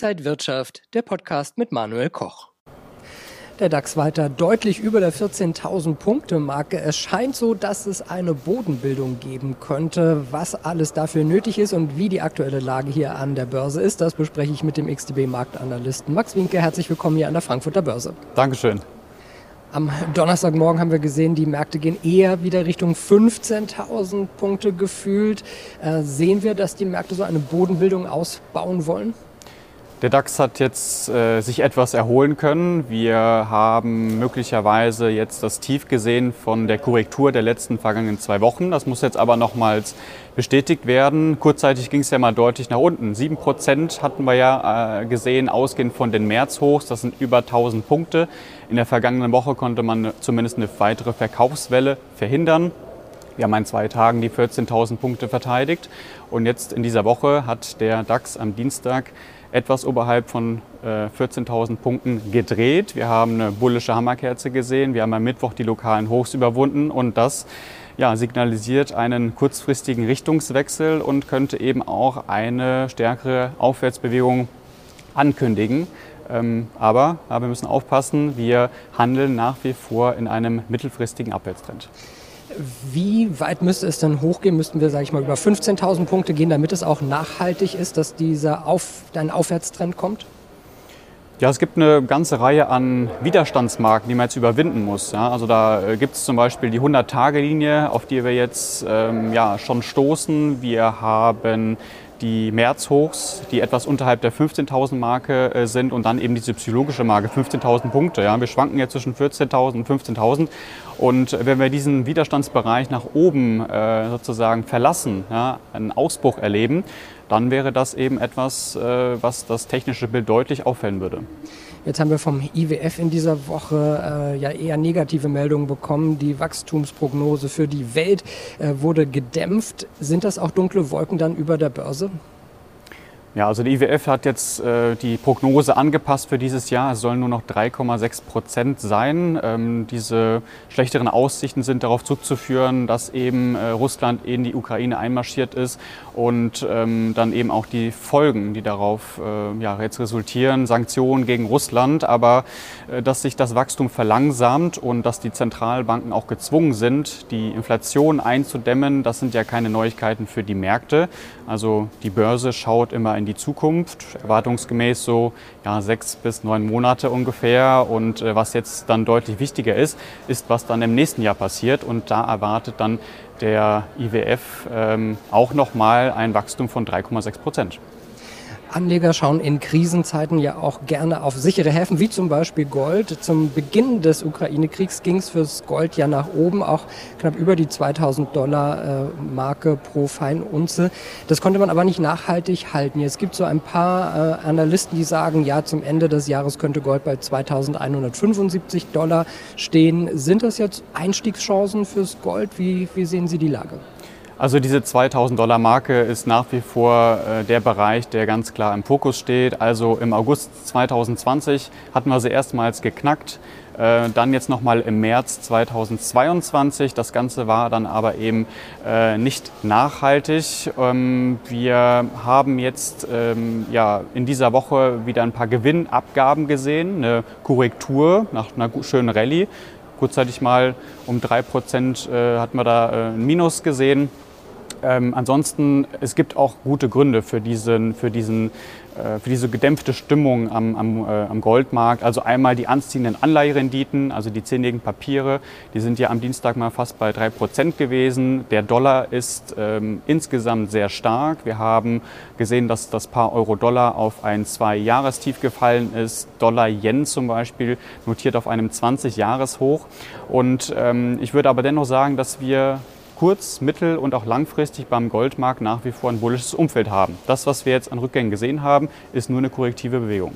Inside Wirtschaft, der Podcast mit Manuel Koch. Der DAX weiter deutlich über der 14.000 Punkte Marke. Es scheint so, dass es eine Bodenbildung geben könnte. Was alles dafür nötig ist und wie die aktuelle Lage hier an der Börse ist, das bespreche ich mit dem XTB Marktanalysten Max Winke. Herzlich willkommen hier an der Frankfurter Börse. Dankeschön. Am Donnerstagmorgen haben wir gesehen, die Märkte gehen eher wieder Richtung 15.000 Punkte gefühlt. Äh, sehen wir, dass die Märkte so eine Bodenbildung ausbauen wollen? Der DAX hat jetzt äh, sich etwas erholen können. Wir haben möglicherweise jetzt das Tief gesehen von der Korrektur der letzten vergangenen zwei Wochen. Das muss jetzt aber nochmals bestätigt werden. Kurzzeitig ging es ja mal deutlich nach unten. Sieben Prozent hatten wir ja äh, gesehen, ausgehend von den Märzhochs. Das sind über 1000 Punkte. In der vergangenen Woche konnte man zumindest eine weitere Verkaufswelle verhindern. Wir haben in zwei Tagen die 14.000 Punkte verteidigt. Und jetzt in dieser Woche hat der DAX am Dienstag etwas oberhalb von äh, 14.000 Punkten gedreht. Wir haben eine bullische Hammerkerze gesehen. Wir haben am Mittwoch die lokalen Hochs überwunden und das ja, signalisiert einen kurzfristigen Richtungswechsel und könnte eben auch eine stärkere Aufwärtsbewegung ankündigen. Ähm, aber, aber wir müssen aufpassen, wir handeln nach wie vor in einem mittelfristigen Abwärtstrend. Wie weit müsste es denn hochgehen? Müssten wir, sage ich mal, über 15.000 Punkte gehen, damit es auch nachhaltig ist, dass dieser Auf, ein Aufwärtstrend kommt? Ja, es gibt eine ganze Reihe an Widerstandsmarken, die man jetzt überwinden muss. Ja, also da äh, gibt es zum Beispiel die 100-Tage-Linie, auf die wir jetzt ähm, ja, schon stoßen. Wir haben die Märzhochs, die etwas unterhalb der 15.000 Marke äh, sind und dann eben diese psychologische Marke, 15.000 Punkte. Ja. Wir schwanken jetzt zwischen 14.000 und 15.000 und wenn wir diesen Widerstandsbereich nach oben äh, sozusagen verlassen, ja, einen Ausbruch erleben, dann wäre das eben etwas, äh, was das technische Bild deutlich auffällen würde. Jetzt haben wir vom IWF in dieser Woche äh, ja eher negative Meldungen bekommen. Die Wachstumsprognose für die Welt äh, wurde gedämpft. Sind das auch dunkle Wolken dann über der Börse? Ja, also die IWF hat jetzt äh, die Prognose angepasst für dieses Jahr. Es sollen nur noch 3,6 Prozent sein. Ähm, diese schlechteren Aussichten sind darauf zurückzuführen, dass eben äh, Russland in die Ukraine einmarschiert ist und ähm, dann eben auch die Folgen, die darauf äh, ja, jetzt resultieren, Sanktionen gegen Russland, aber äh, dass sich das Wachstum verlangsamt und dass die Zentralbanken auch gezwungen sind, die Inflation einzudämmen. Das sind ja keine Neuigkeiten für die Märkte. Also die Börse schaut immer in die Zukunft, erwartungsgemäß so ja, sechs bis neun Monate ungefähr. Und äh, was jetzt dann deutlich wichtiger ist, ist, was dann im nächsten Jahr passiert. Und da erwartet dann der IWF ähm, auch nochmal ein Wachstum von 3,6 Prozent. Anleger schauen in Krisenzeiten ja auch gerne auf sichere Häfen, wie zum Beispiel Gold. Zum Beginn des Ukraine-Kriegs ging es fürs Gold ja nach oben, auch knapp über die 2000 Dollar äh, Marke pro Feinunze. Das konnte man aber nicht nachhaltig halten. Jetzt gibt so ein paar äh, Analysten, die sagen, ja, zum Ende des Jahres könnte Gold bei 2175 Dollar stehen. Sind das jetzt Einstiegschancen fürs Gold? Wie, wie sehen Sie die Lage? Also diese 2000 Dollar Marke ist nach wie vor äh, der Bereich, der ganz klar im Fokus steht. Also im August 2020 hatten wir sie erstmals geknackt. Äh, dann jetzt nochmal im März 2022. Das Ganze war dann aber eben äh, nicht nachhaltig. Ähm, wir haben jetzt ähm, ja, in dieser Woche wieder ein paar Gewinnabgaben gesehen, eine Korrektur nach einer schönen Rallye. Kurzzeitig mal um drei Prozent äh, hatten wir da äh, ein Minus gesehen. Ähm, ansonsten, es gibt auch gute Gründe für, diesen, für, diesen, äh, für diese gedämpfte Stimmung am, am, äh, am, Goldmarkt. Also einmal die anziehenden Anleiherenditen, also die zehnjährigen Papiere, die sind ja am Dienstag mal fast bei 3% gewesen. Der Dollar ist ähm, insgesamt sehr stark. Wir haben gesehen, dass das Paar Euro-Dollar auf ein Zwei-Jahrestief gefallen ist. Dollar-Yen zum Beispiel notiert auf einem 20-Jahres-Hoch. Und ähm, ich würde aber dennoch sagen, dass wir kurz-, mittel- und auch langfristig beim Goldmarkt nach wie vor ein bullisches Umfeld haben. Das, was wir jetzt an Rückgängen gesehen haben, ist nur eine korrektive Bewegung.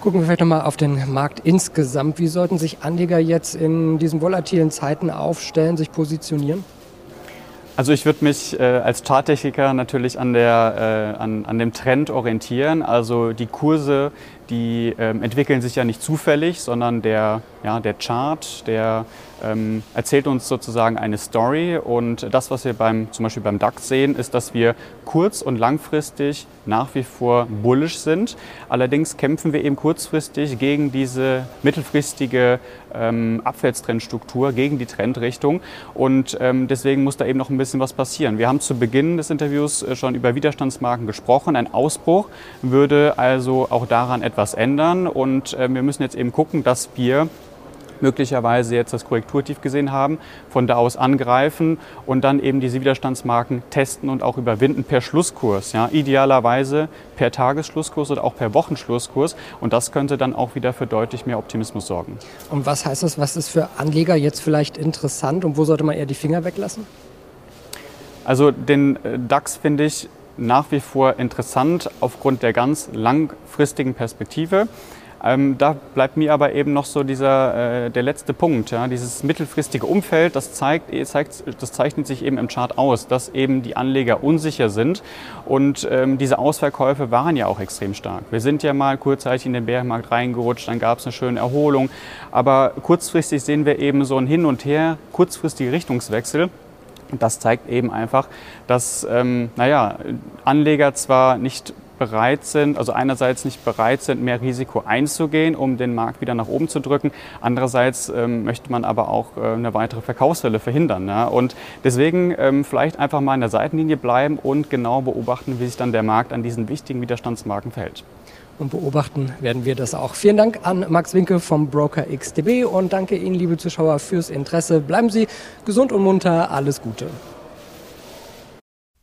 Gucken wir vielleicht nochmal auf den Markt insgesamt. Wie sollten sich Anleger jetzt in diesen volatilen Zeiten aufstellen, sich positionieren? Also ich würde mich äh, als Charttechniker natürlich an, der, äh, an, an dem Trend orientieren. Also die Kurse, die ähm, entwickeln sich ja nicht zufällig, sondern der, ja, der Chart, der ähm, erzählt uns sozusagen eine Story. Und das, was wir beim, zum Beispiel beim DAX sehen, ist, dass wir kurz- und langfristig nach wie vor bullish sind. Allerdings kämpfen wir eben kurzfristig gegen diese mittelfristige ähm, Abwärtstrendstruktur, gegen die Trendrichtung. Und ähm, deswegen muss da eben noch ein bisschen was passieren. Wir haben zu Beginn des Interviews äh, schon über Widerstandsmarken gesprochen. Ein Ausbruch würde also auch daran etwas ändern. Und äh, wir müssen jetzt eben gucken, dass wir möglicherweise jetzt das Korrekturtief gesehen haben, von da aus angreifen und dann eben diese Widerstandsmarken testen und auch überwinden per Schlusskurs. Ja, idealerweise per Tagesschlusskurs oder auch per Wochenschlusskurs. Und das könnte dann auch wieder für deutlich mehr Optimismus sorgen. Und was heißt das? Was ist für Anleger jetzt vielleicht interessant und wo sollte man eher die Finger weglassen? Also den äh, DAX finde ich nach wie vor interessant aufgrund der ganz langfristigen Perspektive. Ähm, da bleibt mir aber eben noch so dieser, äh, der letzte Punkt, ja, dieses mittelfristige Umfeld, das, zeigt, eh, zeigt, das zeichnet sich eben im Chart aus, dass eben die Anleger unsicher sind und ähm, diese Ausverkäufe waren ja auch extrem stark. Wir sind ja mal kurzzeitig in den Bärenmarkt reingerutscht, dann gab es eine schöne Erholung, aber kurzfristig sehen wir eben so ein Hin und Her, kurzfristige Richtungswechsel. Das zeigt eben einfach, dass ähm, naja, Anleger zwar nicht bereit sind, also einerseits nicht bereit sind, mehr Risiko einzugehen, um den Markt wieder nach oben zu drücken. Andererseits ähm, möchte man aber auch äh, eine weitere Verkaufswelle verhindern. Ja? Und deswegen ähm, vielleicht einfach mal in der Seitenlinie bleiben und genau beobachten, wie sich dann der Markt an diesen wichtigen Widerstandsmarken verhält. Und beobachten werden wir das auch. Vielen Dank an Max Winke vom Broker XTB und danke Ihnen, liebe Zuschauer, fürs Interesse. Bleiben Sie gesund und munter. Alles Gute.